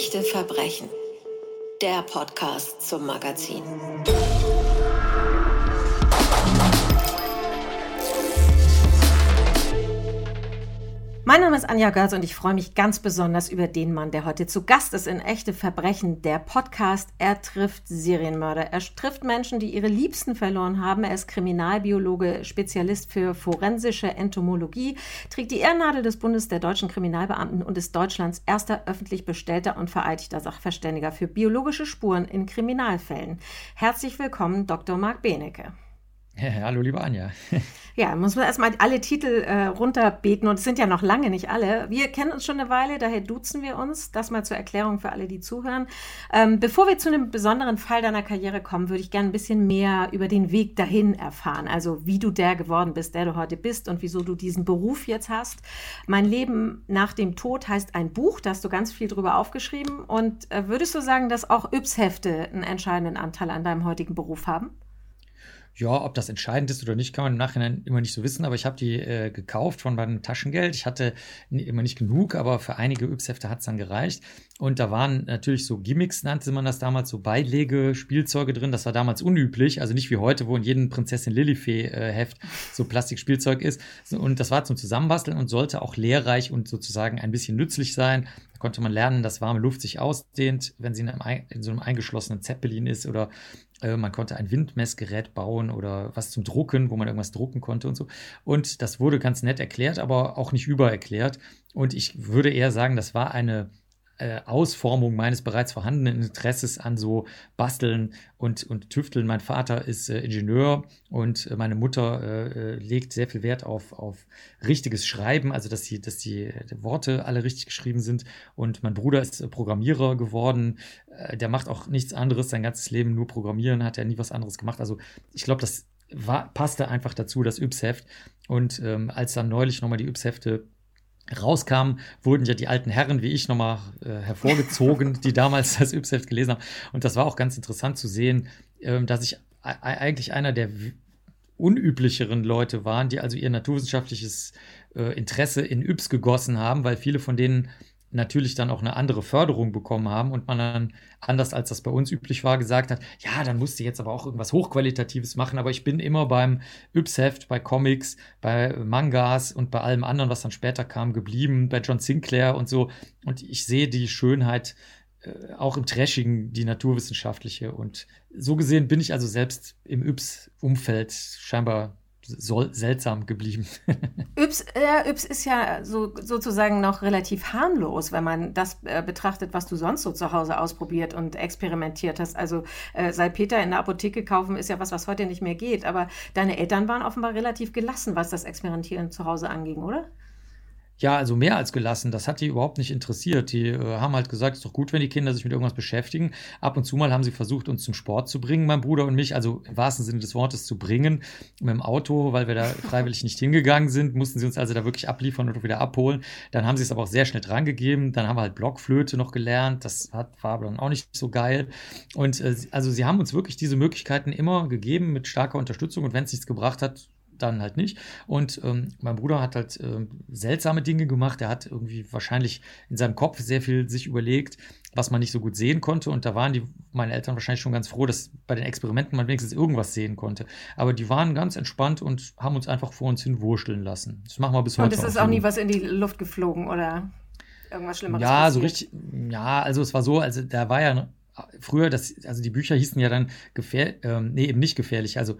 Echte Verbrechen. Der Podcast zum Magazin. Mein Name ist Anja Görz und ich freue mich ganz besonders über den Mann, der heute zu Gast ist in Echte Verbrechen, der Podcast. Er trifft Serienmörder. Er trifft Menschen, die ihre Liebsten verloren haben. Er ist Kriminalbiologe, Spezialist für forensische Entomologie, trägt die Ehrennadel des Bundes der deutschen Kriminalbeamten und ist Deutschlands erster öffentlich bestellter und vereidigter Sachverständiger für biologische Spuren in Kriminalfällen. Herzlich willkommen, Dr. Marc Benecke. Hallo, liebe Anja. Ja, muss man erstmal alle Titel äh, runterbeten und es sind ja noch lange nicht alle. Wir kennen uns schon eine Weile, daher duzen wir uns. Das mal zur Erklärung für alle, die zuhören. Ähm, bevor wir zu einem besonderen Fall deiner Karriere kommen, würde ich gerne ein bisschen mehr über den Weg dahin erfahren. Also wie du der geworden bist, der du heute bist und wieso du diesen Beruf jetzt hast. Mein Leben nach dem Tod heißt ein Buch, da hast du ganz viel drüber aufgeschrieben. Und äh, würdest du sagen, dass auch Yps-Hefte einen entscheidenden Anteil an deinem heutigen Beruf haben? Ja, ob das entscheidend ist oder nicht, kann man im Nachhinein immer nicht so wissen, aber ich habe die äh, gekauft von meinem Taschengeld. Ich hatte immer nicht genug, aber für einige Yps-Hefte hat es dann gereicht. Und da waren natürlich so Gimmicks, nannte man das damals, so Beilegespielzeuge drin. Das war damals unüblich, also nicht wie heute, wo in jedem Prinzessin Lilifee-Heft äh, so Plastikspielzeug ist. Und das war zum Zusammenbasteln und sollte auch lehrreich und sozusagen ein bisschen nützlich sein. Konnte man lernen, dass warme Luft sich ausdehnt, wenn sie in, einem, in so einem eingeschlossenen Zeppelin ist oder äh, man konnte ein Windmessgerät bauen oder was zum Drucken, wo man irgendwas drucken konnte und so. Und das wurde ganz nett erklärt, aber auch nicht übererklärt. Und ich würde eher sagen, das war eine äh, Ausformung meines bereits vorhandenen Interesses an so Basteln und, und Tüfteln. Mein Vater ist äh, Ingenieur und äh, meine Mutter äh, äh, legt sehr viel Wert auf, auf richtiges Schreiben, also dass die, dass die Worte alle richtig geschrieben sind. Und mein Bruder ist Programmierer geworden. der macht auch nichts anderes, sein ganzes Leben nur Programmieren, hat er nie was anderes gemacht. Also ich glaube, das war, passte einfach dazu, das Yps-Heft. Und ähm, als dann neulich nochmal die Yps-Hefte rauskam, wurden ja die alten Herren wie ich nochmal äh, hervorgezogen, die damals das Yps-Heft gelesen haben. Und das war auch ganz interessant zu sehen, ähm, dass ich eigentlich einer der unüblicheren Leute waren, die also ihr naturwissenschaftliches äh, Interesse in Yps gegossen haben, weil viele von denen natürlich dann auch eine andere Förderung bekommen haben und man dann, anders als das bei uns üblich war, gesagt hat, ja, dann musst du jetzt aber auch irgendwas Hochqualitatives machen. Aber ich bin immer beim Yps-Heft, bei Comics, bei Mangas und bei allem anderen, was dann später kam, geblieben, bei John Sinclair und so. Und ich sehe die Schönheit äh, auch im Trashigen, die naturwissenschaftliche. Und so gesehen bin ich also selbst im Yps-Umfeld scheinbar soll, seltsam geblieben. Yps, ja, Yps ist ja so, sozusagen noch relativ harmlos, wenn man das äh, betrachtet, was du sonst so zu Hause ausprobiert und experimentiert hast. Also äh, Salpeter in der Apotheke kaufen ist ja was, was heute nicht mehr geht. Aber deine Eltern waren offenbar relativ gelassen, was das Experimentieren zu Hause anging, oder? Ja, also mehr als gelassen. Das hat die überhaupt nicht interessiert. Die äh, haben halt gesagt, es ist doch gut, wenn die Kinder sich mit irgendwas beschäftigen. Ab und zu mal haben sie versucht, uns zum Sport zu bringen, mein Bruder und mich, also im wahrsten Sinne des Wortes zu bringen, mit dem Auto, weil wir da freiwillig nicht hingegangen sind, mussten sie uns also da wirklich abliefern und wieder abholen. Dann haben sie es aber auch sehr schnell drangegeben. Dann haben wir halt Blockflöte noch gelernt. Das hat, war aber dann auch nicht so geil. Und äh, also sie haben uns wirklich diese Möglichkeiten immer gegeben mit starker Unterstützung. Und wenn es nichts gebracht hat, dann halt nicht. Und ähm, mein Bruder hat halt äh, seltsame Dinge gemacht. Er hat irgendwie wahrscheinlich in seinem Kopf sehr viel sich überlegt, was man nicht so gut sehen konnte. Und da waren die, meine Eltern wahrscheinlich schon ganz froh, dass bei den Experimenten man wenigstens irgendwas sehen konnte. Aber die waren ganz entspannt und haben uns einfach vor uns hin wursteln lassen. Das machen wir bis heute. Und es ist auch nie was in die Luft geflogen oder irgendwas Schlimmeres? Ja, passiert? so richtig. Ja, also es war so, also da war ja früher, das, also die Bücher hießen ja dann gefährlich, ähm, nee, eben nicht gefährlich, also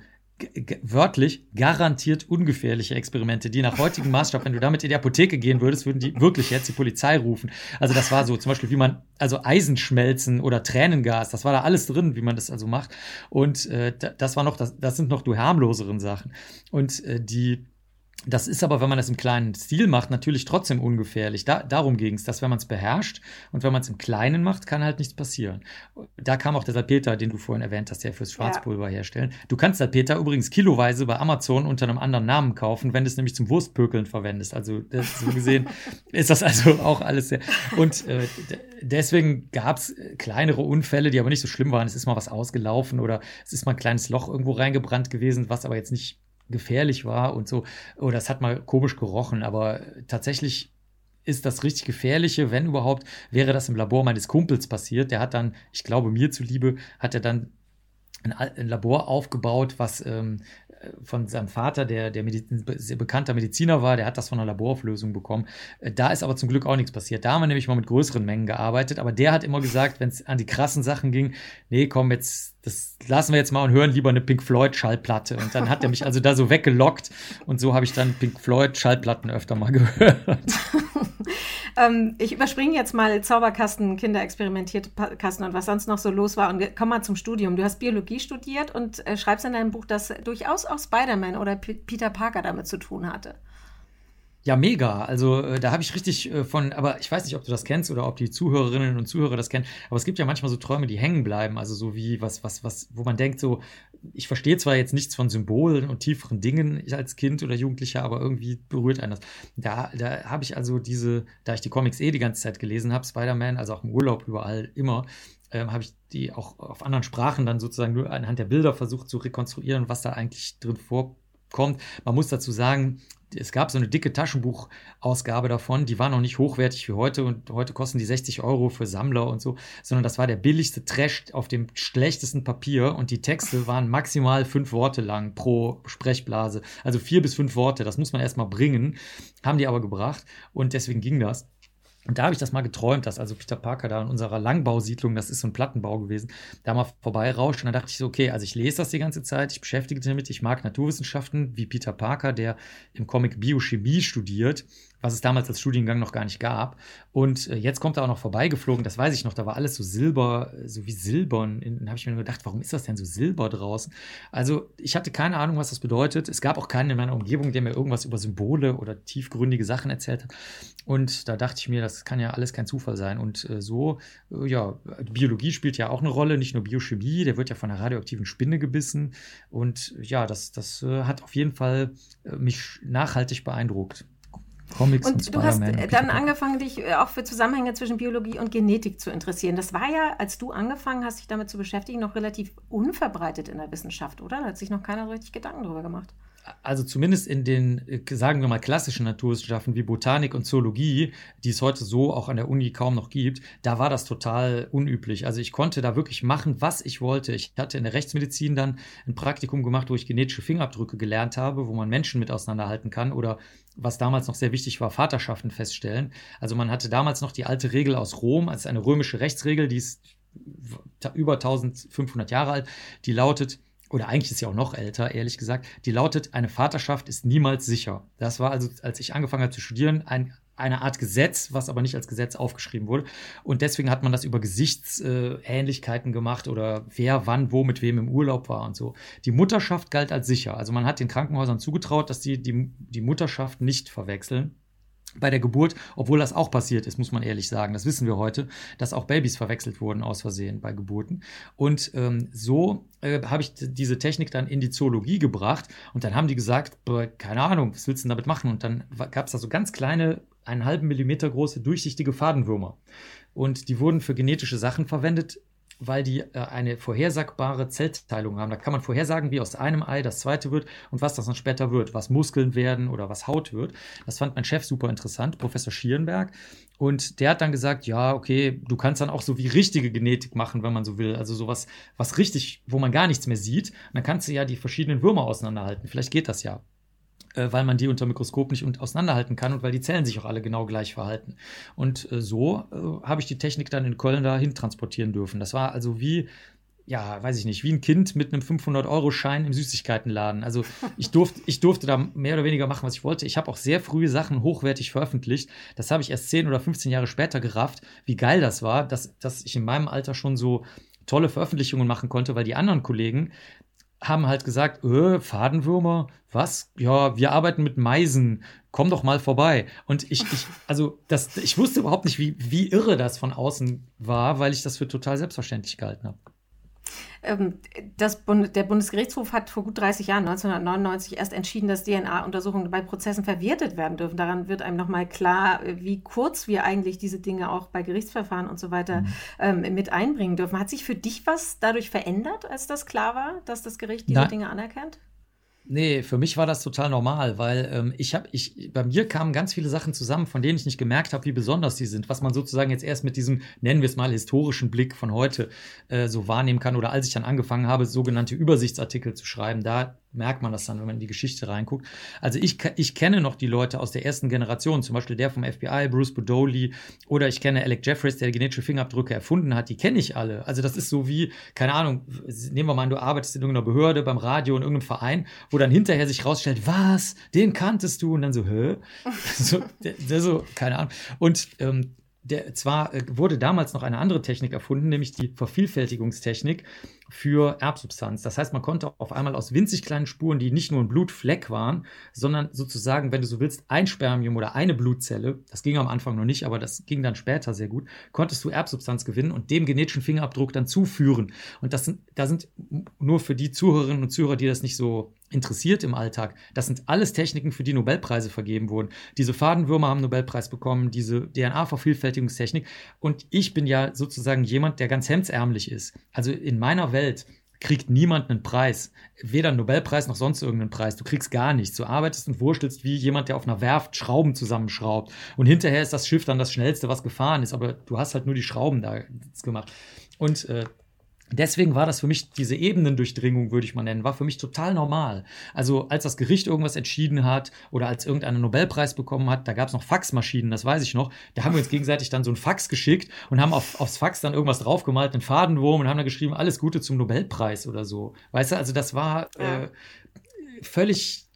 wörtlich garantiert ungefährliche Experimente, die nach heutigem Maßstab, wenn du damit in die Apotheke gehen würdest, würden die wirklich jetzt die Polizei rufen. Also das war so zum Beispiel, wie man, also Eisenschmelzen oder Tränengas, das war da alles drin, wie man das also macht. Und äh, das war noch, das, das sind noch du harmloseren Sachen. Und äh, die das ist aber, wenn man das im kleinen Stil macht, natürlich trotzdem ungefährlich. Da, darum ging es, dass wenn man es beherrscht und wenn man es im Kleinen macht, kann halt nichts passieren. Da kam auch der Salpeter, den du vorhin erwähnt hast, der fürs Schwarzpulver ja. herstellen. Du kannst Salpeter übrigens kiloweise bei Amazon unter einem anderen Namen kaufen, wenn du es nämlich zum Wurstpökeln verwendest. Also so gesehen ist das also auch alles sehr. Und äh, deswegen gab es kleinere Unfälle, die aber nicht so schlimm waren. Es ist mal was ausgelaufen oder es ist mal ein kleines Loch irgendwo reingebrannt gewesen, was aber jetzt nicht gefährlich war und so. Oder es hat mal komisch gerochen, aber tatsächlich ist das richtig gefährliche, wenn überhaupt, wäre das im Labor meines Kumpels passiert. Der hat dann, ich glaube mir zuliebe, hat er dann ein, ein Labor aufgebaut, was ähm, von seinem Vater, der, der Medizin, bekannter Mediziner war, der hat das von einer Laborauflösung bekommen. Äh, da ist aber zum Glück auch nichts passiert. Da haben wir nämlich mal mit größeren Mengen gearbeitet, aber der hat immer gesagt, wenn es an die krassen Sachen ging, nee, komm, jetzt, das lassen wir jetzt mal und hören lieber eine Pink Floyd Schallplatte. Und dann hat er mich also da so weggelockt und so habe ich dann Pink Floyd Schallplatten öfter mal gehört. ähm, ich überspringe jetzt mal Zauberkasten, Kinderexperimentierte Kasten und was sonst noch so los war und komm mal zum Studium. Du hast Biologie studiert und äh, schreibst in deinem Buch, dass durchaus auch Spider-Man oder P Peter Parker damit zu tun hatte. Ja, mega. Also äh, da habe ich richtig äh, von, aber ich weiß nicht, ob du das kennst oder ob die Zuhörerinnen und Zuhörer das kennen, aber es gibt ja manchmal so Träume, die hängen bleiben. Also so wie was, was, was, wo man denkt, so, ich verstehe zwar jetzt nichts von Symbolen und tieferen Dingen als Kind oder Jugendlicher, aber irgendwie berührt einen das. Da, da habe ich also diese, da ich die Comics eh die ganze Zeit gelesen habe, Spider-Man, also auch im Urlaub überall immer, ähm, habe ich die auch auf anderen Sprachen dann sozusagen nur anhand der Bilder versucht zu rekonstruieren, was da eigentlich drin vorkommt. Man muss dazu sagen, es gab so eine dicke Taschenbuchausgabe davon, die war noch nicht hochwertig wie heute und heute kosten die 60 Euro für Sammler und so, sondern das war der billigste Trash auf dem schlechtesten Papier und die Texte waren maximal fünf Worte lang pro Sprechblase. Also vier bis fünf Worte, das muss man erstmal bringen, haben die aber gebracht und deswegen ging das. Und da habe ich das mal geträumt, dass also Peter Parker da in unserer Langbausiedlung, das ist so ein Plattenbau gewesen, da mal vorbeirauscht. Und dann dachte ich so, okay, also ich lese das die ganze Zeit, ich beschäftige mich damit, ich mag Naturwissenschaften, wie Peter Parker, der im Comic Biochemie studiert was es damals als Studiengang noch gar nicht gab. Und äh, jetzt kommt er auch noch vorbeigeflogen, das weiß ich noch, da war alles so silber, so wie silbern. Da habe ich mir gedacht, warum ist das denn so silber draußen? Also ich hatte keine Ahnung, was das bedeutet. Es gab auch keinen in meiner Umgebung, der mir irgendwas über Symbole oder tiefgründige Sachen erzählt hat. Und da dachte ich mir, das kann ja alles kein Zufall sein. Und äh, so, äh, ja, Biologie spielt ja auch eine Rolle, nicht nur Biochemie, der wird ja von einer radioaktiven Spinne gebissen. Und ja, das, das äh, hat auf jeden Fall äh, mich nachhaltig beeindruckt. Comics und, und du hast dann angefangen, dich äh, auch für Zusammenhänge zwischen Biologie und Genetik zu interessieren. Das war ja, als du angefangen hast, dich damit zu beschäftigen, noch relativ unverbreitet in der Wissenschaft, oder? Da hat sich noch keiner so richtig Gedanken darüber gemacht also zumindest in den, äh, sagen wir mal, klassischen Naturwissenschaften wie Botanik und Zoologie, die es heute so auch an der Uni kaum noch gibt, da war das total unüblich. Also ich konnte da wirklich machen, was ich wollte. Ich hatte in der Rechtsmedizin dann ein Praktikum gemacht, wo ich genetische Fingerabdrücke gelernt habe, wo man Menschen mit auseinanderhalten kann oder was damals noch sehr wichtig war, Vaterschaften feststellen. Also man hatte damals noch die alte Regel aus Rom, also eine römische Rechtsregel, die ist über 1500 Jahre alt, die lautet, oder eigentlich ist sie auch noch älter, ehrlich gesagt, die lautet, eine Vaterschaft ist niemals sicher. Das war also, als ich angefangen habe zu studieren, ein, eine Art Gesetz, was aber nicht als Gesetz aufgeschrieben wurde. Und deswegen hat man das über Gesichtsähnlichkeiten gemacht oder wer, wann, wo, mit wem im Urlaub war und so. Die Mutterschaft galt als sicher. Also man hat den Krankenhäusern zugetraut, dass sie die, die Mutterschaft nicht verwechseln bei der Geburt, obwohl das auch passiert ist, muss man ehrlich sagen. Das wissen wir heute, dass auch Babys verwechselt wurden aus Versehen bei Geburten. Und ähm, so äh, habe ich diese Technik dann in die Zoologie gebracht und dann haben die gesagt, keine Ahnung, was willst du denn damit machen? Und dann gab es da so ganz kleine, einen halben Millimeter große, durchsichtige Fadenwürmer. Und die wurden für genetische Sachen verwendet, weil die äh, eine vorhersagbare Zellteilung haben. Da kann man vorhersagen, wie aus einem Ei das zweite wird und was das dann später wird, was Muskeln werden oder was Haut wird. Das fand mein Chef super interessant, Professor Schierenberg. Und der hat dann gesagt, ja, okay, du kannst dann auch so wie richtige Genetik machen, wenn man so will. Also sowas, was richtig, wo man gar nichts mehr sieht. Und dann kannst du ja die verschiedenen Würmer auseinanderhalten. Vielleicht geht das ja weil man die unter Mikroskop nicht auseinanderhalten kann und weil die Zellen sich auch alle genau gleich verhalten. Und äh, so äh, habe ich die Technik dann in Köln dahin transportieren dürfen. Das war also wie ja, weiß ich nicht, wie ein Kind mit einem 500-Euro-Schein im Süßigkeitenladen. Also ich durfte, ich durfte da mehr oder weniger machen, was ich wollte. Ich habe auch sehr früh Sachen hochwertig veröffentlicht. Das habe ich erst 10 oder 15 Jahre später gerafft, wie geil das war, dass, dass ich in meinem Alter schon so tolle Veröffentlichungen machen konnte, weil die anderen Kollegen, haben halt gesagt, öh, Fadenwürmer, was? Ja, wir arbeiten mit Meisen, komm doch mal vorbei. Und ich, ich also das, ich wusste überhaupt nicht, wie, wie irre das von außen war, weil ich das für total selbstverständlich gehalten habe. Ähm, das Bund, der Bundesgerichtshof hat vor gut 30 Jahren, 1999, erst entschieden, dass DNA-Untersuchungen bei Prozessen verwertet werden dürfen. Daran wird einem nochmal klar, wie kurz wir eigentlich diese Dinge auch bei Gerichtsverfahren und so weiter mhm. ähm, mit einbringen dürfen. Hat sich für dich was dadurch verändert, als das klar war, dass das Gericht diese Nein. Dinge anerkennt? Nee, für mich war das total normal, weil ähm, ich habe, ich, bei mir kamen ganz viele Sachen zusammen, von denen ich nicht gemerkt habe, wie besonders die sind, was man sozusagen jetzt erst mit diesem, nennen wir es mal, historischen Blick von heute äh, so wahrnehmen kann. Oder als ich dann angefangen habe, sogenannte Übersichtsartikel zu schreiben, da merkt man das dann, wenn man in die Geschichte reinguckt. Also ich, ich kenne noch die Leute aus der ersten Generation, zum Beispiel der vom FBI, Bruce Bodoli, oder ich kenne Alec Jeffries, der genetische Fingerabdrücke erfunden hat, die kenne ich alle. Also das ist so wie, keine Ahnung, nehmen wir mal an, du arbeitest in irgendeiner Behörde, beim Radio, in irgendeinem Verein, wo dann hinterher sich rausstellt, was, den kanntest du? Und dann so, hä? so, der, der so, keine Ahnung. Und ähm, der, zwar äh, wurde damals noch eine andere Technik erfunden, nämlich die Vervielfältigungstechnik für Erbsubstanz. Das heißt, man konnte auf einmal aus winzig kleinen Spuren, die nicht nur ein Blutfleck waren, sondern sozusagen, wenn du so willst, ein Spermium oder eine Blutzelle, das ging am Anfang noch nicht, aber das ging dann später sehr gut, konntest du Erbsubstanz gewinnen und dem genetischen Fingerabdruck dann zuführen. Und das sind, da sind nur für die Zuhörerinnen und Zuhörer, die das nicht so interessiert im Alltag, das sind alles Techniken, für die Nobelpreise vergeben wurden. Diese Fadenwürmer haben Nobelpreis bekommen, diese DNA-Vervielfältigungstechnik. Und ich bin ja sozusagen jemand, der ganz hemdsärmlich ist. Also in meiner Welt Welt kriegt niemand einen Preis. Weder einen Nobelpreis noch sonst irgendeinen Preis. Du kriegst gar nichts. Du arbeitest und wurstelst wie jemand, der auf einer Werft Schrauben zusammenschraubt. Und hinterher ist das Schiff dann das schnellste, was gefahren ist. Aber du hast halt nur die Schrauben da gemacht. Und äh, Deswegen war das für mich, diese Ebenendurchdringung, würde ich mal nennen, war für mich total normal. Also als das Gericht irgendwas entschieden hat oder als irgendeiner Nobelpreis bekommen hat, da gab es noch Faxmaschinen, das weiß ich noch. Da haben wir uns gegenseitig dann so ein Fax geschickt und haben auf, aufs Fax dann irgendwas draufgemalt, einen Fadenwurm und haben dann geschrieben, alles Gute zum Nobelpreis oder so. Weißt du, also das war äh, völlig,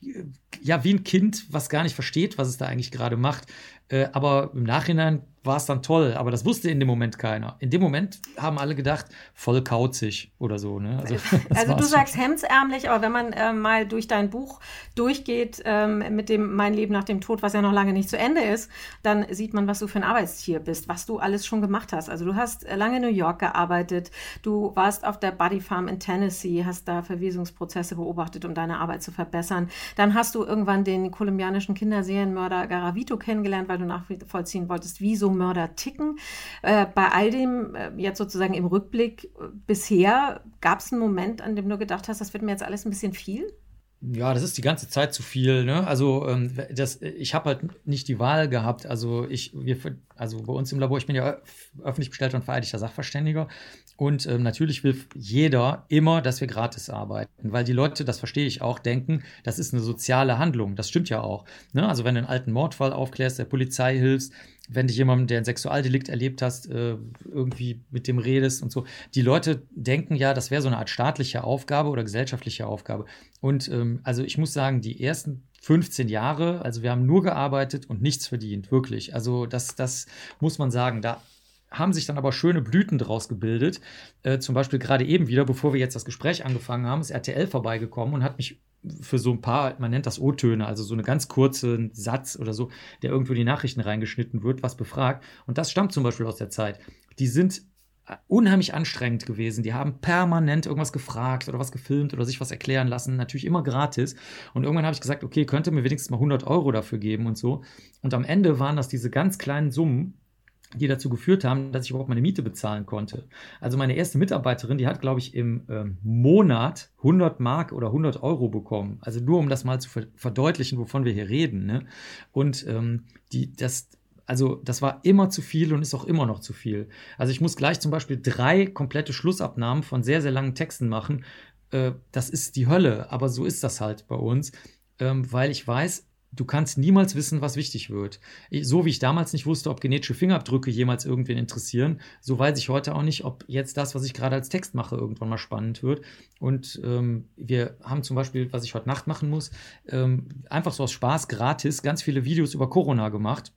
ja, wie ein Kind, was gar nicht versteht, was es da eigentlich gerade macht. Äh, aber im Nachhinein war es dann toll, aber das wusste in dem Moment keiner. In dem Moment haben alle gedacht, voll kauzig oder so. Ne? Also, also du sagst hemdsärmlich, aber wenn man äh, mal durch dein Buch durchgeht ähm, mit dem Mein Leben nach dem Tod, was ja noch lange nicht zu Ende ist, dann sieht man, was du für ein Arbeitstier bist, was du alles schon gemacht hast. Also du hast lange in New York gearbeitet, du warst auf der Buddy Farm in Tennessee, hast da Verwesungsprozesse beobachtet, um deine Arbeit zu verbessern. Dann hast du irgendwann den kolumbianischen Kinderserienmörder Garavito kennengelernt, weil du nachvollziehen wolltest, wieso Mörder ticken. Äh, bei all dem, äh, jetzt sozusagen im Rückblick äh, bisher, gab es einen Moment, an dem du gedacht hast, das wird mir jetzt alles ein bisschen viel? Ja, das ist die ganze Zeit zu viel. Ne? Also ähm, das, ich habe halt nicht die Wahl gehabt. Also ich, wir, also bei uns im Labor, ich bin ja öffentlich bestellter und vereidigter Sachverständiger und ähm, natürlich will jeder immer, dass wir gratis arbeiten, weil die Leute, das verstehe ich auch, denken, das ist eine soziale Handlung. Das stimmt ja auch. Ne? Also wenn du einen alten Mordfall aufklärst, der Polizei hilfst, wenn dich jemand, der ein Sexualdelikt erlebt hast, äh, irgendwie mit dem redest und so. Die Leute denken ja, das wäre so eine Art staatliche Aufgabe oder gesellschaftliche Aufgabe. Und ähm, also ich muss sagen, die ersten 15 Jahre, also wir haben nur gearbeitet und nichts verdient, wirklich. Also das, das muss man sagen. Da haben sich dann aber schöne Blüten draus gebildet. Äh, zum Beispiel gerade eben wieder, bevor wir jetzt das Gespräch angefangen haben, ist RTL vorbeigekommen und hat mich für so ein paar, man nennt das O-Töne, also so eine ganz kurze Satz oder so, der irgendwo in die Nachrichten reingeschnitten wird, was befragt. Und das stammt zum Beispiel aus der Zeit. Die sind unheimlich anstrengend gewesen. Die haben permanent irgendwas gefragt oder was gefilmt oder sich was erklären lassen, natürlich immer gratis. Und irgendwann habe ich gesagt, okay, könnte mir wenigstens mal 100 Euro dafür geben und so. Und am Ende waren das diese ganz kleinen Summen, die dazu geführt haben, dass ich überhaupt meine Miete bezahlen konnte. Also meine erste Mitarbeiterin, die hat, glaube ich, im ähm, Monat 100 Mark oder 100 Euro bekommen. Also nur, um das mal zu verdeutlichen, wovon wir hier reden. Ne? Und ähm, die, das, also das war immer zu viel und ist auch immer noch zu viel. Also ich muss gleich zum Beispiel drei komplette Schlussabnahmen von sehr, sehr langen Texten machen. Äh, das ist die Hölle, aber so ist das halt bei uns, ähm, weil ich weiß, du kannst niemals wissen, was wichtig wird. So wie ich damals nicht wusste, ob genetische Fingerabdrücke jemals irgendwen interessieren, so weiß ich heute auch nicht, ob jetzt das, was ich gerade als Text mache, irgendwann mal spannend wird. Und ähm, wir haben zum Beispiel, was ich heute Nacht machen muss, ähm, einfach so aus Spaß gratis ganz viele Videos über Corona gemacht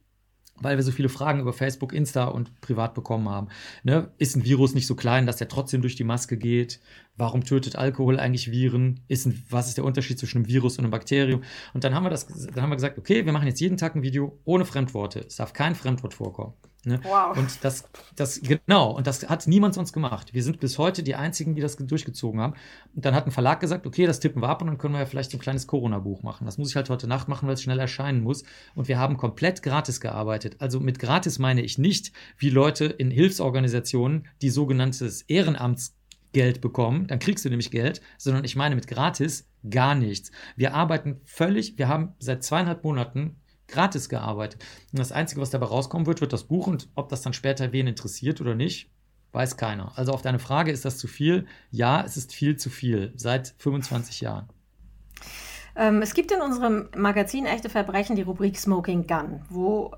weil wir so viele Fragen über Facebook, Insta und privat bekommen haben. Ne? Ist ein Virus nicht so klein, dass der trotzdem durch die Maske geht? Warum tötet Alkohol eigentlich Viren? Ist ein, was ist der Unterschied zwischen einem Virus und einem Bakterium? Und dann haben wir das, dann haben wir gesagt, okay, wir machen jetzt jeden Tag ein Video ohne Fremdworte. Es darf kein Fremdwort vorkommen. Ne? Wow. Und das, das, genau, und das hat niemand sonst gemacht. Wir sind bis heute die einzigen, die das durchgezogen haben. Und dann hat ein Verlag gesagt, okay, das tippen wir ab und dann können wir ja vielleicht ein kleines Corona-Buch machen. Das muss ich halt heute Nacht machen, weil es schnell erscheinen muss. Und wir haben komplett gratis gearbeitet. Also mit gratis meine ich nicht, wie Leute in Hilfsorganisationen, die sogenanntes Ehrenamts Geld bekommen, dann kriegst du nämlich Geld, sondern ich meine mit gratis, gar nichts. Wir arbeiten völlig, wir haben seit zweieinhalb Monaten gratis gearbeitet. Und das Einzige, was dabei rauskommen wird, wird das Buch und ob das dann später wen interessiert oder nicht, weiß keiner. Also auf deine Frage, ist das zu viel? Ja, es ist viel zu viel, seit 25 Jahren. Ähm, es gibt in unserem Magazin Echte Verbrechen die Rubrik Smoking Gun, wo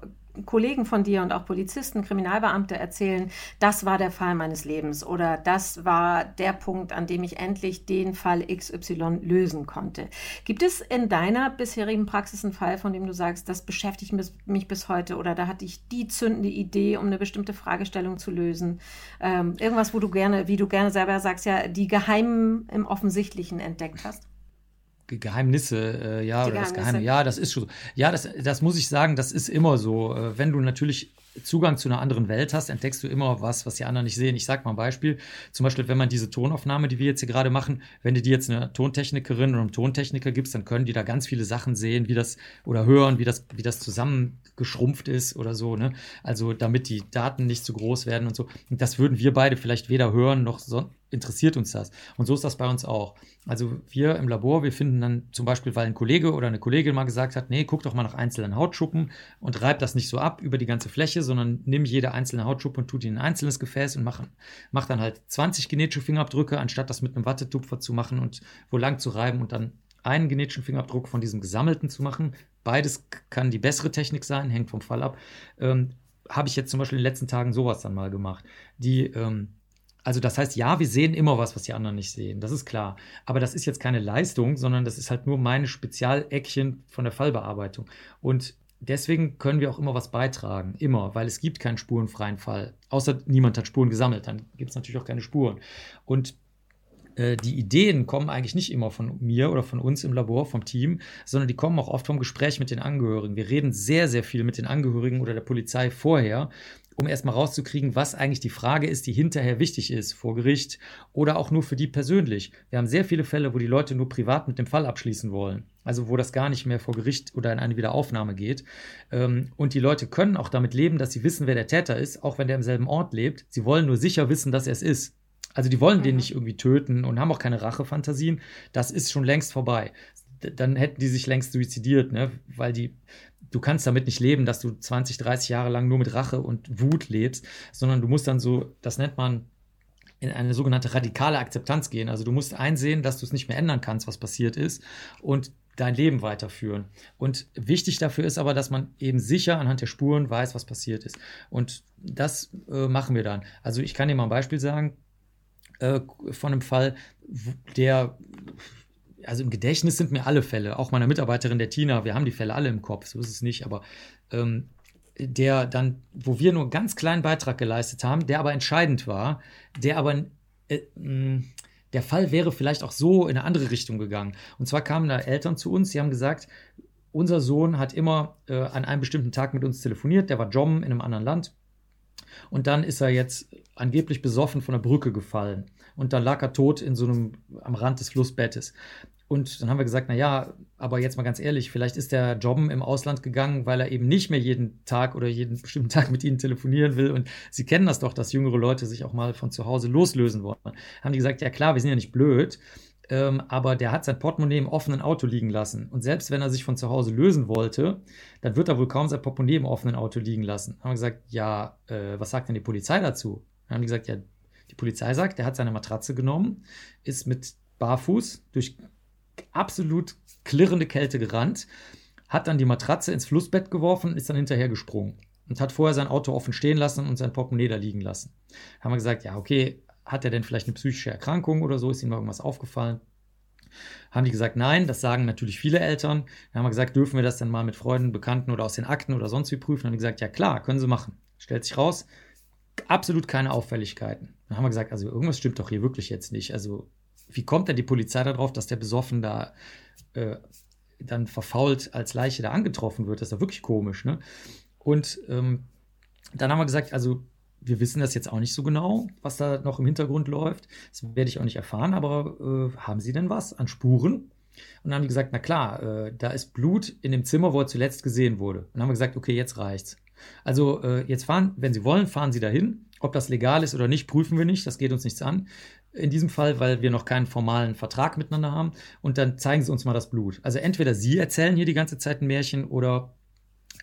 Kollegen von dir und auch Polizisten, Kriminalbeamte erzählen, das war der Fall meines Lebens oder das war der Punkt, an dem ich endlich den Fall XY lösen konnte. Gibt es in deiner bisherigen Praxis einen Fall, von dem du sagst, das beschäftigt mich bis heute oder da hatte ich die zündende Idee, um eine bestimmte Fragestellung zu lösen? Ähm, irgendwas, wo du gerne, wie du gerne selber sagst, ja, die Geheimen im Offensichtlichen entdeckt hast? Geheimnisse, äh, ja, oder das Geheime, ja, das ist schon so. Ja, das, das muss ich sagen, das ist immer so. Äh, wenn du natürlich Zugang zu einer anderen Welt hast, entdeckst du immer was, was die anderen nicht sehen. Ich sage mal ein Beispiel. Zum Beispiel, wenn man diese Tonaufnahme, die wir jetzt hier gerade machen, wenn du die jetzt eine Tontechnikerin oder einem Tontechniker gibst, dann können die da ganz viele Sachen sehen, wie das oder hören, wie das, wie das zusammengeschrumpft ist oder so. Ne? Also damit die Daten nicht zu groß werden und so. Und das würden wir beide vielleicht weder hören noch so, interessiert uns das. Und so ist das bei uns auch. Also wir im Labor, wir finden dann zum Beispiel, weil ein Kollege oder eine Kollegin mal gesagt hat, nee, guck doch mal nach einzelnen Hautschuppen und reib das nicht so ab über die ganze Fläche, sondern nimm jede einzelne Hautschuppe und tut die in ein einzelnes Gefäß und mach, mach dann halt 20 genetische Fingerabdrücke, anstatt das mit einem Wattetupfer zu machen und wo lang zu reiben und dann einen genetischen Fingerabdruck von diesem gesammelten zu machen. Beides kann die bessere Technik sein, hängt vom Fall ab. Ähm, Habe ich jetzt zum Beispiel in den letzten Tagen sowas dann mal gemacht. Die ähm, also das heißt, ja, wir sehen immer was, was die anderen nicht sehen. Das ist klar. Aber das ist jetzt keine Leistung, sondern das ist halt nur meine Spezialeckchen von der Fallbearbeitung. Und deswegen können wir auch immer was beitragen. Immer, weil es gibt keinen spurenfreien Fall. Außer niemand hat Spuren gesammelt. Dann gibt es natürlich auch keine Spuren. Und äh, die Ideen kommen eigentlich nicht immer von mir oder von uns im Labor, vom Team, sondern die kommen auch oft vom Gespräch mit den Angehörigen. Wir reden sehr, sehr viel mit den Angehörigen oder der Polizei vorher um erstmal rauszukriegen, was eigentlich die Frage ist, die hinterher wichtig ist vor Gericht oder auch nur für die persönlich. Wir haben sehr viele Fälle, wo die Leute nur privat mit dem Fall abschließen wollen. Also wo das gar nicht mehr vor Gericht oder in eine Wiederaufnahme geht. Ähm, und die Leute können auch damit leben, dass sie wissen, wer der Täter ist, auch wenn der im selben Ort lebt. Sie wollen nur sicher wissen, dass er es ist. Also die wollen mhm. den nicht irgendwie töten und haben auch keine Rachefantasien. Das ist schon längst vorbei. Dann hätten die sich längst suizidiert, ne? weil die du kannst damit nicht leben, dass du 20, 30 Jahre lang nur mit Rache und Wut lebst, sondern du musst dann so, das nennt man in eine sogenannte radikale Akzeptanz gehen. Also du musst einsehen, dass du es nicht mehr ändern kannst, was passiert ist und dein Leben weiterführen. Und wichtig dafür ist aber, dass man eben sicher anhand der Spuren weiß, was passiert ist. Und das äh, machen wir dann. Also ich kann dir mal ein Beispiel sagen äh, von einem Fall, der also im Gedächtnis sind mir alle Fälle, auch meiner Mitarbeiterin der Tina, wir haben die Fälle alle im Kopf, so ist es nicht, aber ähm, der dann, wo wir nur einen ganz kleinen Beitrag geleistet haben, der aber entscheidend war, der aber äh, der Fall wäre vielleicht auch so in eine andere Richtung gegangen. Und zwar kamen da Eltern zu uns, die haben gesagt, unser Sohn hat immer äh, an einem bestimmten Tag mit uns telefoniert, der war jobben in einem anderen Land. Und dann ist er jetzt angeblich besoffen von der Brücke gefallen. Und dann lag er tot in so einem, am Rand des Flussbettes. Und dann haben wir gesagt, na ja, aber jetzt mal ganz ehrlich, vielleicht ist der Jobben im Ausland gegangen, weil er eben nicht mehr jeden Tag oder jeden bestimmten Tag mit ihnen telefonieren will. Und sie kennen das doch, dass jüngere Leute sich auch mal von zu Hause loslösen wollen. Haben die gesagt, ja klar, wir sind ja nicht blöd, ähm, aber der hat sein Portemonnaie im offenen Auto liegen lassen. Und selbst wenn er sich von zu Hause lösen wollte, dann wird er wohl kaum sein Portemonnaie im offenen Auto liegen lassen. Haben wir gesagt, ja, äh, was sagt denn die Polizei dazu? Dann haben die gesagt, ja, die Polizei sagt, er hat seine Matratze genommen, ist mit barfuß durch absolut klirrende Kälte gerannt, hat dann die Matratze ins Flussbett geworfen ist dann hinterher gesprungen und hat vorher sein Auto offen stehen lassen und sein Portemonnaie da liegen lassen. Haben wir gesagt, ja, okay, hat er denn vielleicht eine psychische Erkrankung oder so? Ist ihm irgendwas aufgefallen? Haben die gesagt, nein, das sagen natürlich viele Eltern. Dann haben wir gesagt, dürfen wir das denn mal mit Freunden, Bekannten oder aus den Akten oder sonst wie prüfen? Dann haben die gesagt, ja klar, können sie machen. Stellt sich raus, absolut keine Auffälligkeiten. Dann haben wir gesagt, also irgendwas stimmt doch hier wirklich jetzt nicht. Also wie kommt denn die Polizei darauf, dass der Besoffen da äh, dann verfault als Leiche da angetroffen wird? Das ist doch wirklich komisch, ne? Und ähm, dann haben wir gesagt, also wir wissen das jetzt auch nicht so genau, was da noch im Hintergrund läuft. Das werde ich auch nicht erfahren, aber äh, haben Sie denn was an Spuren? Und dann haben die gesagt, na klar, äh, da ist Blut in dem Zimmer, wo er zuletzt gesehen wurde. Und dann haben wir gesagt, okay, jetzt reicht's. Also äh, jetzt fahren, wenn Sie wollen, fahren Sie dahin. Ob das legal ist oder nicht, prüfen wir nicht. Das geht uns nichts an. In diesem Fall, weil wir noch keinen formalen Vertrag miteinander haben. Und dann zeigen Sie uns mal das Blut. Also entweder Sie erzählen hier die ganze Zeit ein Märchen oder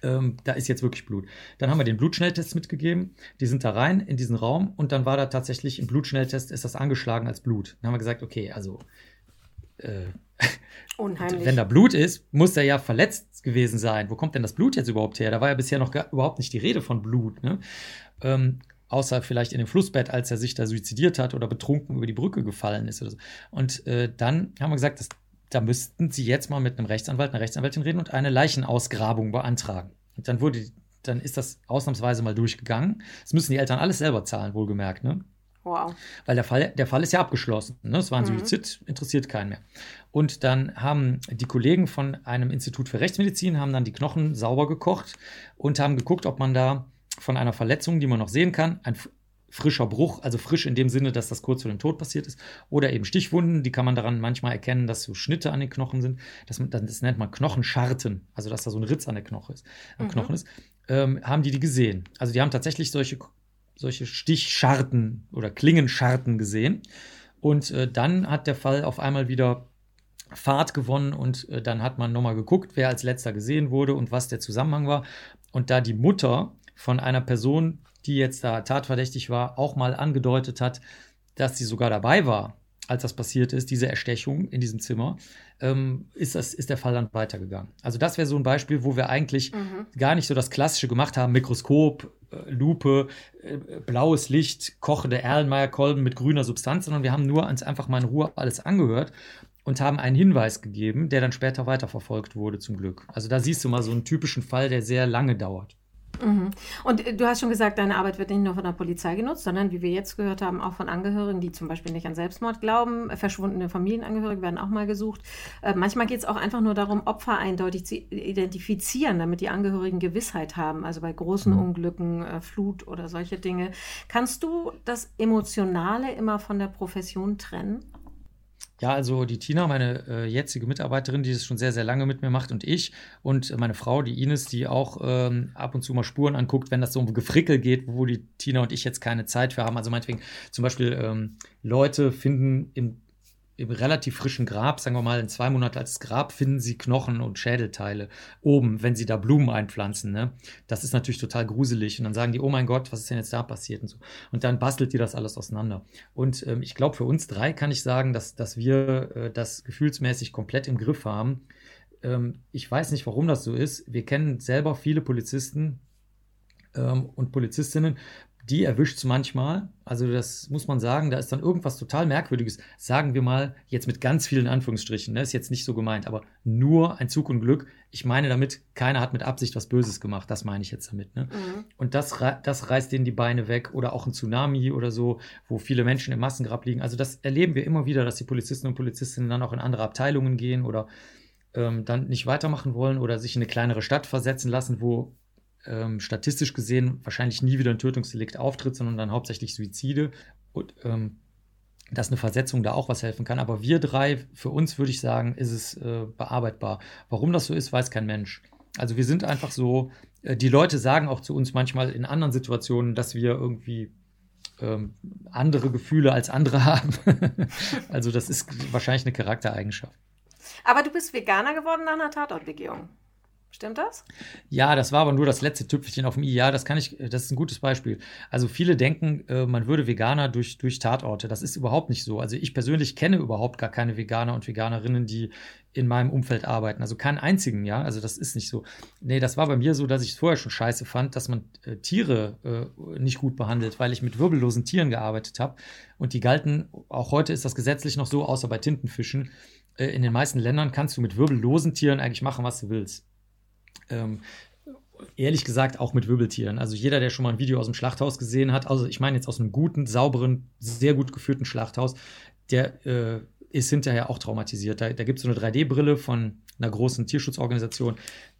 ähm, da ist jetzt wirklich Blut. Dann haben wir den Blutschnelltest mitgegeben. Die sind da rein in diesen Raum und dann war da tatsächlich im Blutschnelltest ist das angeschlagen als Blut. Dann haben wir gesagt, okay, also äh, Unheimlich. wenn da Blut ist, muss er ja verletzt gewesen sein. Wo kommt denn das Blut jetzt überhaupt her? Da war ja bisher noch gar, überhaupt nicht die Rede von Blut. Ne? Ähm, außer vielleicht in dem Flussbett, als er sich da suizidiert hat oder betrunken über die Brücke gefallen ist oder so. Und äh, dann haben wir gesagt, das, da müssten Sie jetzt mal mit einem Rechtsanwalt, einer Rechtsanwältin reden und eine Leichenausgrabung beantragen. Und dann wurde, dann ist das ausnahmsweise mal durchgegangen. Das müssen die Eltern alles selber zahlen, wohlgemerkt, ne? Wow. Weil der Fall, der Fall ist ja abgeschlossen. Ne? Es war ein mhm. Suizid, interessiert keinen mehr. Und dann haben die Kollegen von einem Institut für Rechtsmedizin haben dann die Knochen sauber gekocht und haben geguckt, ob man da von einer Verletzung, die man noch sehen kann, ein frischer Bruch, also frisch in dem Sinne, dass das kurz vor dem Tod passiert ist, oder eben Stichwunden, die kann man daran manchmal erkennen, dass so Schnitte an den Knochen sind. Das, das nennt man Knochenscharten, also dass da so ein Ritz an der Knoche ist, am mhm. Knochen ist. Ähm, haben die die gesehen? Also die haben tatsächlich solche solche Stichscharten oder Klingenscharten gesehen. Und äh, dann hat der Fall auf einmal wieder Fahrt gewonnen und äh, dann hat man nochmal geguckt, wer als letzter gesehen wurde und was der Zusammenhang war. Und da die Mutter von einer Person, die jetzt da tatverdächtig war, auch mal angedeutet hat, dass sie sogar dabei war, als das passiert ist, diese Erstechung in diesem Zimmer, ähm, ist, das, ist der Fall dann weitergegangen. Also das wäre so ein Beispiel, wo wir eigentlich mhm. gar nicht so das Klassische gemacht haben, Mikroskop, äh, Lupe, äh, blaues Licht, kochende Erlenmeyer-Kolben mit grüner Substanz, sondern wir haben nur uns einfach mal in Ruhe alles angehört und haben einen Hinweis gegeben, der dann später weiterverfolgt wurde, zum Glück. Also da siehst du mal so einen typischen Fall, der sehr lange dauert. Mhm. Und äh, du hast schon gesagt, deine Arbeit wird nicht nur von der Polizei genutzt, sondern wie wir jetzt gehört haben, auch von Angehörigen, die zum Beispiel nicht an Selbstmord glauben. Verschwundene Familienangehörige werden auch mal gesucht. Äh, manchmal geht es auch einfach nur darum, Opfer eindeutig zu identifizieren, damit die Angehörigen Gewissheit haben. Also bei großen mhm. Unglücken, äh, Flut oder solche Dinge. Kannst du das Emotionale immer von der Profession trennen? Ja, also die Tina, meine äh, jetzige Mitarbeiterin, die das schon sehr, sehr lange mit mir macht und ich und meine Frau, die Ines, die auch ähm, ab und zu mal Spuren anguckt, wenn das so um Gefrickel geht, wo die Tina und ich jetzt keine Zeit für haben. Also meinetwegen zum Beispiel ähm, Leute finden im im relativ frischen Grab, sagen wir mal in zwei Monaten als Grab, finden sie Knochen und Schädelteile oben, wenn sie da Blumen einpflanzen. Ne? Das ist natürlich total gruselig. Und dann sagen die, oh mein Gott, was ist denn jetzt da passiert und so. Und dann bastelt die das alles auseinander. Und ähm, ich glaube, für uns drei kann ich sagen, dass, dass wir äh, das gefühlsmäßig komplett im Griff haben. Ähm, ich weiß nicht, warum das so ist. Wir kennen selber viele Polizisten, ähm, und Polizistinnen, die erwischt es manchmal. Also das muss man sagen, da ist dann irgendwas total Merkwürdiges. Sagen wir mal, jetzt mit ganz vielen Anführungsstrichen, ne, ist jetzt nicht so gemeint, aber nur ein Zug und Glück. Ich meine damit, keiner hat mit Absicht was Böses gemacht. Das meine ich jetzt damit. Ne? Mhm. Und das, das reißt denen die Beine weg oder auch ein Tsunami oder so, wo viele Menschen im Massengrab liegen. Also das erleben wir immer wieder, dass die Polizisten und Polizistinnen dann auch in andere Abteilungen gehen oder ähm, dann nicht weitermachen wollen oder sich in eine kleinere Stadt versetzen lassen, wo ähm, statistisch gesehen wahrscheinlich nie wieder ein Tötungsdelikt auftritt, sondern dann hauptsächlich Suizide. Und ähm, dass eine Versetzung da auch was helfen kann. Aber wir drei, für uns würde ich sagen, ist es äh, bearbeitbar. Warum das so ist, weiß kein Mensch. Also wir sind einfach so, äh, die Leute sagen auch zu uns manchmal in anderen Situationen, dass wir irgendwie ähm, andere Gefühle als andere haben. also das ist wahrscheinlich eine Charaktereigenschaft. Aber du bist Veganer geworden nach einer Tatortbegehung. Stimmt das? Ja, das war aber nur das letzte Tüpfelchen auf dem i. Ja, das kann ich, das ist ein gutes Beispiel. Also viele denken, äh, man würde Veganer durch, durch Tatorte. Das ist überhaupt nicht so. Also ich persönlich kenne überhaupt gar keine Veganer und Veganerinnen, die in meinem Umfeld arbeiten. Also keinen einzigen, ja. Also das ist nicht so. Nee, das war bei mir so, dass ich es vorher schon scheiße fand, dass man äh, Tiere äh, nicht gut behandelt, weil ich mit wirbellosen Tieren gearbeitet habe. Und die galten, auch heute ist das gesetzlich noch so, außer bei Tintenfischen. Äh, in den meisten Ländern kannst du mit wirbellosen Tieren eigentlich machen, was du willst. Ähm, ehrlich gesagt auch mit Wirbeltieren. Also jeder, der schon mal ein Video aus dem Schlachthaus gesehen hat, also ich meine jetzt aus einem guten, sauberen, sehr gut geführten Schlachthaus, der äh, ist hinterher auch traumatisiert. Da, da gibt es so eine 3D-Brille von einer großen Tierschutzorganisation.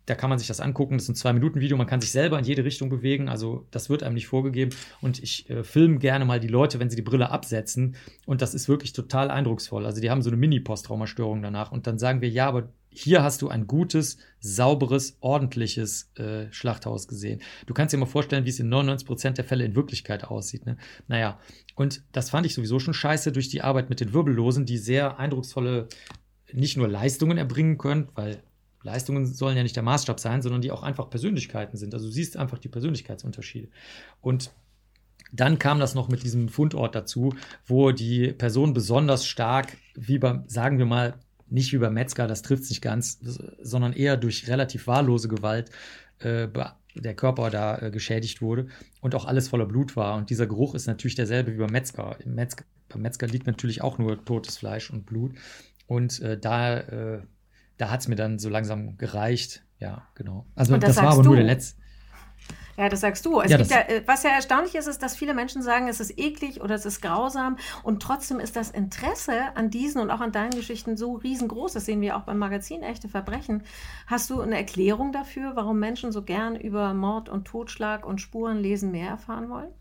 Da kann man sich das angucken. Das ist ein Zwei-Minuten-Video. Man kann sich selber in jede Richtung bewegen. Also, das wird einem nicht vorgegeben. Und ich äh, filme gerne mal die Leute, wenn sie die Brille absetzen. Und das ist wirklich total eindrucksvoll. Also, die haben so eine Mini-Posttraumastörung danach. Und dann sagen wir, ja, aber hier hast du ein gutes, sauberes, ordentliches äh, Schlachthaus gesehen. Du kannst dir mal vorstellen, wie es in 99 Prozent der Fälle in Wirklichkeit aussieht. Ne? Naja, und das fand ich sowieso schon scheiße durch die Arbeit mit den Wirbellosen, die sehr eindrucksvolle, nicht nur Leistungen erbringen können, weil Leistungen sollen ja nicht der Maßstab sein, sondern die auch einfach Persönlichkeiten sind. Also du siehst einfach die Persönlichkeitsunterschiede. Und dann kam das noch mit diesem Fundort dazu, wo die Person besonders stark, wie beim, sagen wir mal, nicht wie beim Metzger, das trifft es nicht ganz, sondern eher durch relativ wahllose Gewalt äh, der Körper da äh, geschädigt wurde und auch alles voller Blut war. Und dieser Geruch ist natürlich derselbe wie beim Metzger. Im Metzger beim Metzger liegt natürlich auch nur totes Fleisch und Blut. Und äh, da, äh, da hat es mir dann so langsam gereicht. Ja, genau. Also das, das war aber du. nur der letzte. Ja, das sagst du. Es ja, gibt ja, äh, was ja erstaunlich ist, ist, dass viele Menschen sagen, es ist eklig oder es ist grausam und trotzdem ist das Interesse an diesen und auch an deinen Geschichten so riesengroß. Das sehen wir auch beim Magazin Echte Verbrechen. Hast du eine Erklärung dafür, warum Menschen so gern über Mord und Totschlag und Spurenlesen mehr erfahren wollen?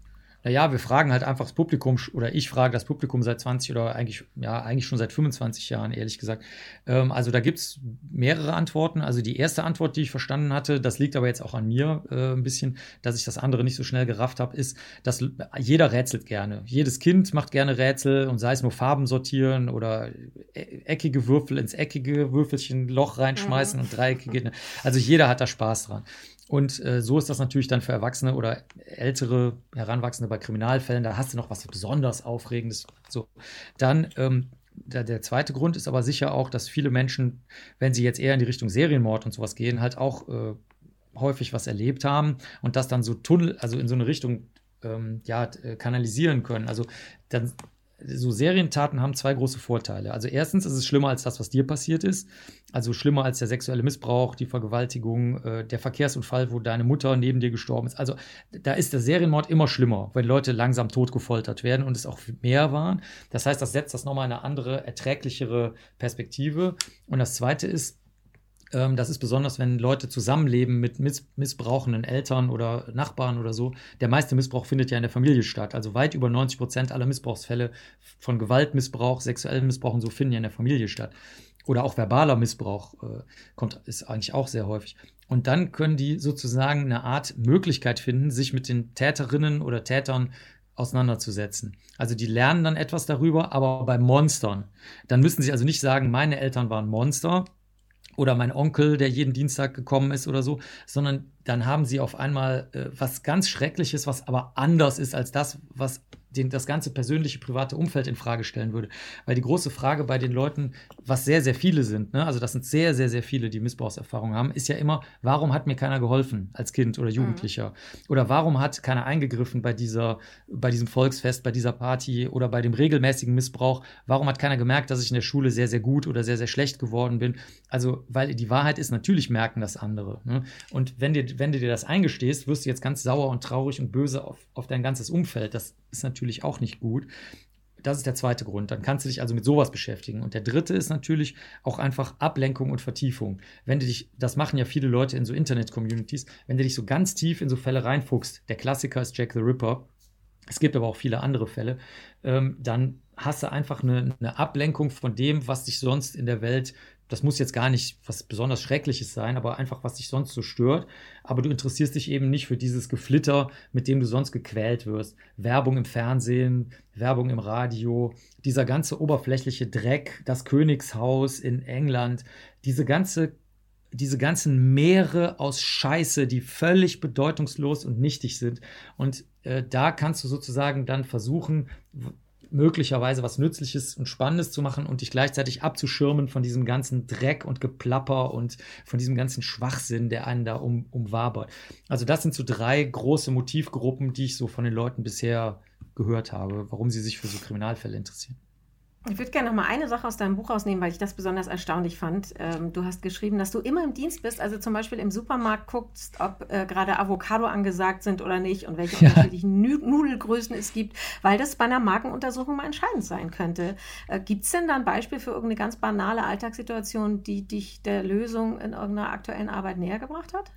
Naja, wir fragen halt einfach das Publikum, oder ich frage das Publikum seit 20 oder eigentlich, ja, eigentlich schon seit 25 Jahren, ehrlich gesagt. Ähm, also da gibt es mehrere Antworten. Also die erste Antwort, die ich verstanden hatte, das liegt aber jetzt auch an mir äh, ein bisschen, dass ich das andere nicht so schnell gerafft habe, ist, dass jeder rätselt gerne. Jedes Kind macht gerne Rätsel und sei es nur Farben sortieren oder e-, eckige Würfel ins eckige Würfelchen Loch reinschmeißen mhm. und dreieckige. Also jeder hat da Spaß dran. Und äh, so ist das natürlich dann für Erwachsene oder ältere Heranwachsende bei Kriminalfällen. Da hast du noch was besonders Aufregendes. So. Dann ähm, der, der, zweite Grund ist aber sicher auch, dass viele Menschen, wenn sie jetzt eher in die Richtung Serienmord und sowas gehen, halt auch äh, häufig was erlebt haben und das dann so Tunnel, also in so eine Richtung ähm, ja, äh, kanalisieren können. Also dann so Serientaten haben zwei große Vorteile. Also erstens ist es schlimmer als das, was dir passiert ist. Also schlimmer als der sexuelle Missbrauch, die Vergewaltigung, äh, der Verkehrsunfall, wo deine Mutter neben dir gestorben ist. Also da ist der Serienmord immer schlimmer, wenn Leute langsam totgefoltert werden und es auch mehr waren. Das heißt, das setzt das nochmal in eine andere, erträglichere Perspektive. Und das Zweite ist, das ist besonders, wenn Leute zusammenleben mit miss missbrauchenden Eltern oder Nachbarn oder so. Der meiste Missbrauch findet ja in der Familie statt. Also weit über 90 Prozent aller Missbrauchsfälle von Gewaltmissbrauch, sexuellem Missbrauch und so finden ja in der Familie statt. Oder auch verbaler Missbrauch äh, kommt, ist eigentlich auch sehr häufig. Und dann können die sozusagen eine Art Möglichkeit finden, sich mit den Täterinnen oder Tätern auseinanderzusetzen. Also die lernen dann etwas darüber, aber bei Monstern. Dann müssen sie also nicht sagen, meine Eltern waren Monster, oder mein Onkel, der jeden Dienstag gekommen ist oder so, sondern dann haben sie auf einmal äh, was ganz Schreckliches, was aber anders ist als das, was den, das ganze persönliche, private Umfeld in Frage stellen würde. Weil die große Frage bei den Leuten, was sehr, sehr viele sind, ne? also das sind sehr, sehr, sehr viele, die Missbrauchserfahrungen haben, ist ja immer, warum hat mir keiner geholfen als Kind oder Jugendlicher? Mhm. Oder warum hat keiner eingegriffen bei dieser, bei diesem Volksfest, bei dieser Party oder bei dem regelmäßigen Missbrauch? Warum hat keiner gemerkt, dass ich in der Schule sehr, sehr gut oder sehr, sehr schlecht geworden bin? Also, weil die Wahrheit ist, natürlich merken das andere. Ne? Und wenn, dir, wenn du dir das eingestehst, wirst du jetzt ganz sauer und traurig und böse auf, auf dein ganzes Umfeld. Das ist natürlich auch nicht gut. Das ist der zweite Grund. Dann kannst du dich also mit sowas beschäftigen. Und der dritte ist natürlich auch einfach Ablenkung und Vertiefung. Wenn du dich, das machen ja viele Leute in so Internet-Communities, wenn du dich so ganz tief in so Fälle reinfuchst, der Klassiker ist Jack the Ripper, es gibt aber auch viele andere Fälle, ähm, dann hast du einfach eine, eine Ablenkung von dem, was dich sonst in der Welt das muss jetzt gar nicht was besonders Schreckliches sein, aber einfach, was dich sonst so stört. Aber du interessierst dich eben nicht für dieses Geflitter, mit dem du sonst gequält wirst. Werbung im Fernsehen, Werbung im Radio, dieser ganze oberflächliche Dreck, das Königshaus in England, diese ganze diese ganzen Meere aus Scheiße, die völlig bedeutungslos und nichtig sind. Und äh, da kannst du sozusagen dann versuchen, möglicherweise was Nützliches und Spannendes zu machen und dich gleichzeitig abzuschirmen von diesem ganzen Dreck und Geplapper und von diesem ganzen Schwachsinn, der einen da um, umwabert. Also das sind so drei große Motivgruppen, die ich so von den Leuten bisher gehört habe, warum sie sich für so Kriminalfälle interessieren. Ich würde gerne noch mal eine Sache aus deinem Buch rausnehmen, weil ich das besonders erstaunlich fand. Ähm, du hast geschrieben, dass du immer im Dienst bist, also zum Beispiel im Supermarkt guckst, ob äh, gerade Avocado angesagt sind oder nicht und welche ja. unterschiedlichen Nudelgrößen es gibt, weil das bei einer Markenuntersuchung mal entscheidend sein könnte. Äh, gibt es denn da ein Beispiel für irgendeine ganz banale Alltagssituation, die dich der Lösung in irgendeiner aktuellen Arbeit näher gebracht hat?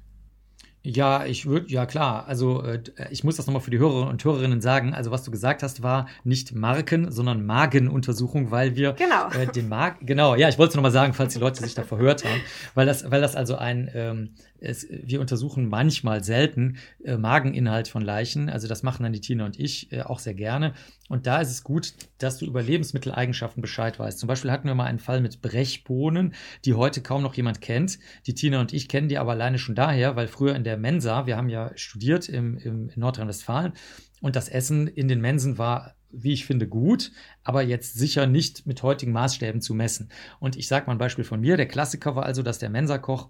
Ja, ich würde, ja klar. Also äh, ich muss das nochmal für die Hörer und Hörerinnen sagen. Also was du gesagt hast, war nicht Marken, sondern Magenuntersuchung, weil wir genau. äh, den Magen, genau, ja, ich wollte es nochmal sagen, falls die Leute sich da verhört haben, weil das, weil das also ein, ähm, es, wir untersuchen manchmal selten äh, Mageninhalt von Leichen. Also das machen dann die Tina und ich äh, auch sehr gerne. Und da ist es gut, dass du über Lebensmitteleigenschaften Bescheid weißt. Zum Beispiel hatten wir mal einen Fall mit Brechbohnen, die heute kaum noch jemand kennt. Die Tina und ich kennen die aber alleine schon daher, weil früher in der Mensa, wir haben ja studiert im, im, in Nordrhein-Westfalen und das Essen in den Mensen war wie ich finde, gut, aber jetzt sicher nicht mit heutigen Maßstäben zu messen. Und ich sage mal ein Beispiel von mir. Der Klassiker war also, dass der Mensakoch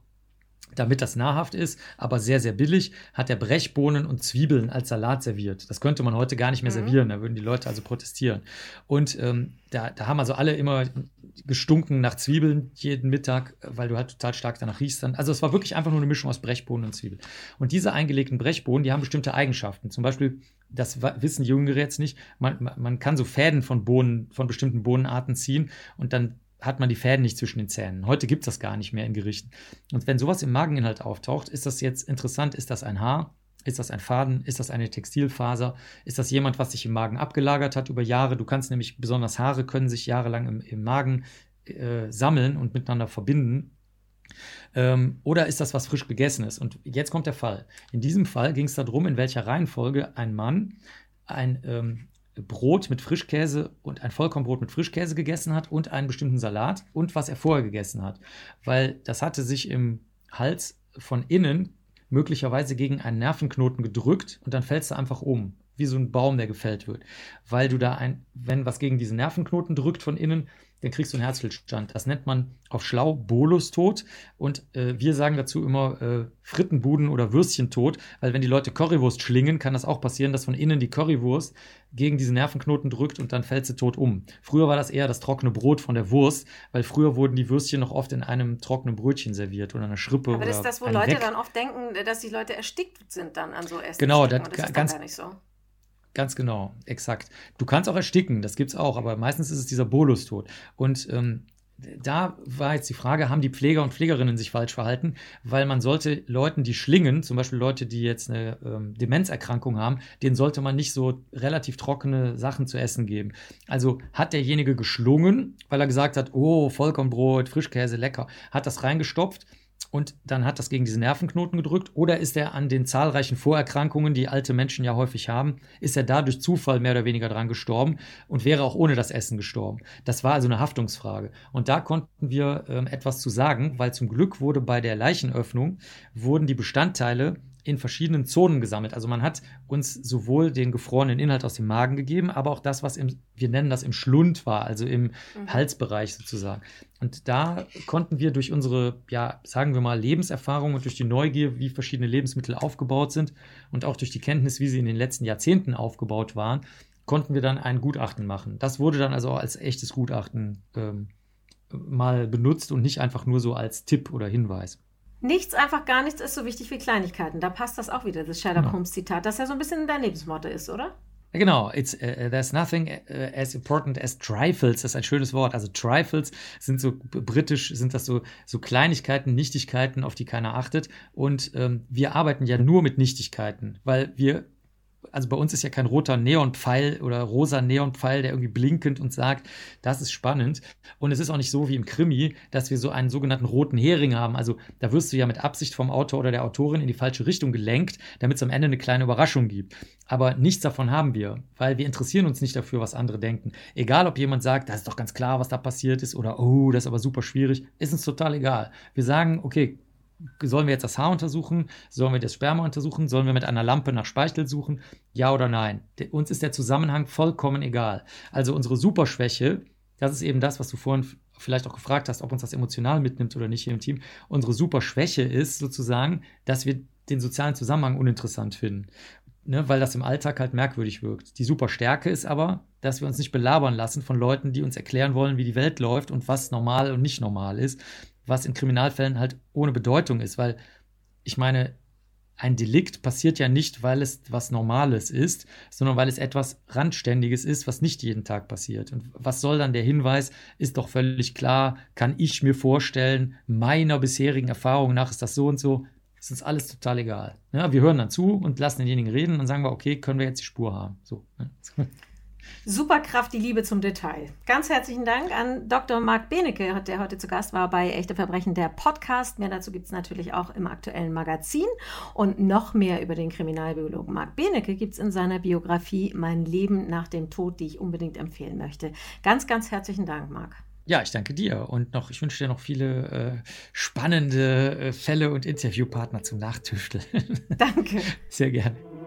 damit das nahrhaft ist, aber sehr, sehr billig, hat er Brechbohnen und Zwiebeln als Salat serviert. Das könnte man heute gar nicht mehr mhm. servieren, da würden die Leute also protestieren. Und ähm, da, da haben also alle immer gestunken nach Zwiebeln jeden Mittag, weil du halt total stark danach riechst. Dann. Also es war wirklich einfach nur eine Mischung aus Brechbohnen und Zwiebeln. Und diese eingelegten Brechbohnen, die haben bestimmte Eigenschaften. Zum Beispiel, das wissen Jüngere jetzt nicht, man, man kann so Fäden von Bohnen, von bestimmten Bohnenarten ziehen und dann hat man die Fäden nicht zwischen den Zähnen. Heute gibt es das gar nicht mehr in Gerichten. Und wenn sowas im Mageninhalt auftaucht, ist das jetzt interessant, ist das ein Haar? Ist das ein Faden? Ist das eine Textilfaser? Ist das jemand, was sich im Magen abgelagert hat über Jahre? Du kannst nämlich, besonders Haare können sich jahrelang im, im Magen äh, sammeln und miteinander verbinden. Ähm, oder ist das was frisch gegessenes? Und jetzt kommt der Fall. In diesem Fall ging es darum, in welcher Reihenfolge ein Mann ein ähm, Brot mit Frischkäse und ein Vollkornbrot mit Frischkäse gegessen hat und einen bestimmten Salat und was er vorher gegessen hat. Weil das hatte sich im Hals von innen möglicherweise gegen einen Nervenknoten gedrückt und dann fällst du einfach um, wie so ein Baum, der gefällt wird. Weil du da ein, wenn was gegen diesen Nervenknoten drückt von innen, dann kriegst du einen Herzstillstand. Das nennt man auf schlau Bolustod. Und äh, wir sagen dazu immer äh, Frittenbuden- oder Würstchentod, weil wenn die Leute Currywurst schlingen, kann das auch passieren, dass von innen die Currywurst gegen diese Nervenknoten drückt und dann fällt sie tot um. Früher war das eher das trockene Brot von der Wurst, weil früher wurden die Würstchen noch oft in einem trockenen Brötchen serviert oder einer Schrippe. Aber das ist das, wo Leute Reck. dann oft denken, dass die Leute erstickt sind dann an so Essen. Genau, das, das ist ganz, gar nicht so. Ganz genau, exakt. Du kannst auch ersticken, das gibt es auch, aber meistens ist es dieser Bolustod. Und ähm, da war jetzt die Frage, haben die Pfleger und Pflegerinnen sich falsch verhalten? Weil man sollte Leuten, die schlingen, zum Beispiel Leute, die jetzt eine ähm, Demenzerkrankung haben, denen sollte man nicht so relativ trockene Sachen zu essen geben. Also hat derjenige geschlungen, weil er gesagt hat, oh, Vollkornbrot, Frischkäse, lecker, hat das reingestopft und dann hat das gegen diese Nervenknoten gedrückt oder ist er an den zahlreichen Vorerkrankungen, die alte Menschen ja häufig haben, ist er da durch Zufall mehr oder weniger dran gestorben und wäre auch ohne das Essen gestorben. Das war also eine Haftungsfrage. Und da konnten wir ähm, etwas zu sagen, weil zum Glück wurde bei der Leichenöffnung, wurden die Bestandteile in verschiedenen Zonen gesammelt. Also man hat uns sowohl den gefrorenen Inhalt aus dem Magen gegeben, aber auch das, was im, wir nennen das im Schlund war, also im mhm. Halsbereich sozusagen. Und da konnten wir durch unsere, ja, sagen wir mal, Lebenserfahrung und durch die Neugier, wie verschiedene Lebensmittel aufgebaut sind und auch durch die Kenntnis, wie sie in den letzten Jahrzehnten aufgebaut waren, konnten wir dann ein Gutachten machen. Das wurde dann also als echtes Gutachten ähm, mal benutzt und nicht einfach nur so als Tipp oder Hinweis. Nichts, einfach gar nichts ist so wichtig wie Kleinigkeiten. Da passt das auch wieder, das Sherlock genau. Holmes Zitat, das ja so ein bisschen dein Lebensmotto ist, oder? Genau, it's, uh, there's nothing uh, as important as trifles, das ist ein schönes Wort. Also trifles sind so britisch, sind das so, so Kleinigkeiten, Nichtigkeiten, auf die keiner achtet. Und ähm, wir arbeiten ja nur mit Nichtigkeiten, weil wir also bei uns ist ja kein roter Neonpfeil oder rosa Neonpfeil, der irgendwie blinkend und sagt, das ist spannend. Und es ist auch nicht so wie im Krimi, dass wir so einen sogenannten roten Hering haben. Also da wirst du ja mit Absicht vom Autor oder der Autorin in die falsche Richtung gelenkt, damit es am Ende eine kleine Überraschung gibt. Aber nichts davon haben wir, weil wir interessieren uns nicht dafür, was andere denken. Egal, ob jemand sagt, das ist doch ganz klar, was da passiert ist, oder oh, das ist aber super schwierig, ist uns total egal. Wir sagen, okay, sollen wir jetzt das Haar untersuchen? Sollen wir das Sperma untersuchen? Sollen wir mit einer Lampe nach Speichel suchen? Ja oder nein? Uns ist der Zusammenhang vollkommen egal. Also unsere Superschwäche, das ist eben das, was du vorhin vielleicht auch gefragt hast, ob uns das emotional mitnimmt oder nicht hier im Team. Unsere Superschwäche ist sozusagen, dass wir den sozialen Zusammenhang uninteressant finden. Ne, weil das im Alltag halt merkwürdig wirkt. Die Superstärke ist aber, dass wir uns nicht belabern lassen von Leuten, die uns erklären wollen, wie die Welt läuft und was normal und nicht normal ist, was in Kriminalfällen halt ohne Bedeutung ist, weil ich meine, ein Delikt passiert ja nicht, weil es was Normales ist, sondern weil es etwas Randständiges ist, was nicht jeden Tag passiert. Und was soll dann der Hinweis? Ist doch völlig klar, kann ich mir vorstellen, meiner bisherigen Erfahrung nach ist das so und so. ist uns alles total egal. Ja, wir hören dann zu und lassen denjenigen reden und sagen wir, okay, können wir jetzt die Spur haben. So. Superkraft, die Liebe zum Detail. Ganz herzlichen Dank an Dr. Marc Benecke, der heute zu Gast war bei Echte Verbrechen, der Podcast. Mehr dazu gibt es natürlich auch im aktuellen Magazin. Und noch mehr über den Kriminalbiologen Marc Benecke gibt es in seiner Biografie Mein Leben nach dem Tod, die ich unbedingt empfehlen möchte. Ganz, ganz herzlichen Dank, Marc. Ja, ich danke dir und noch, ich wünsche dir noch viele äh, spannende äh, Fälle und Interviewpartner zum Nachtüfteln. Danke. Sehr gerne.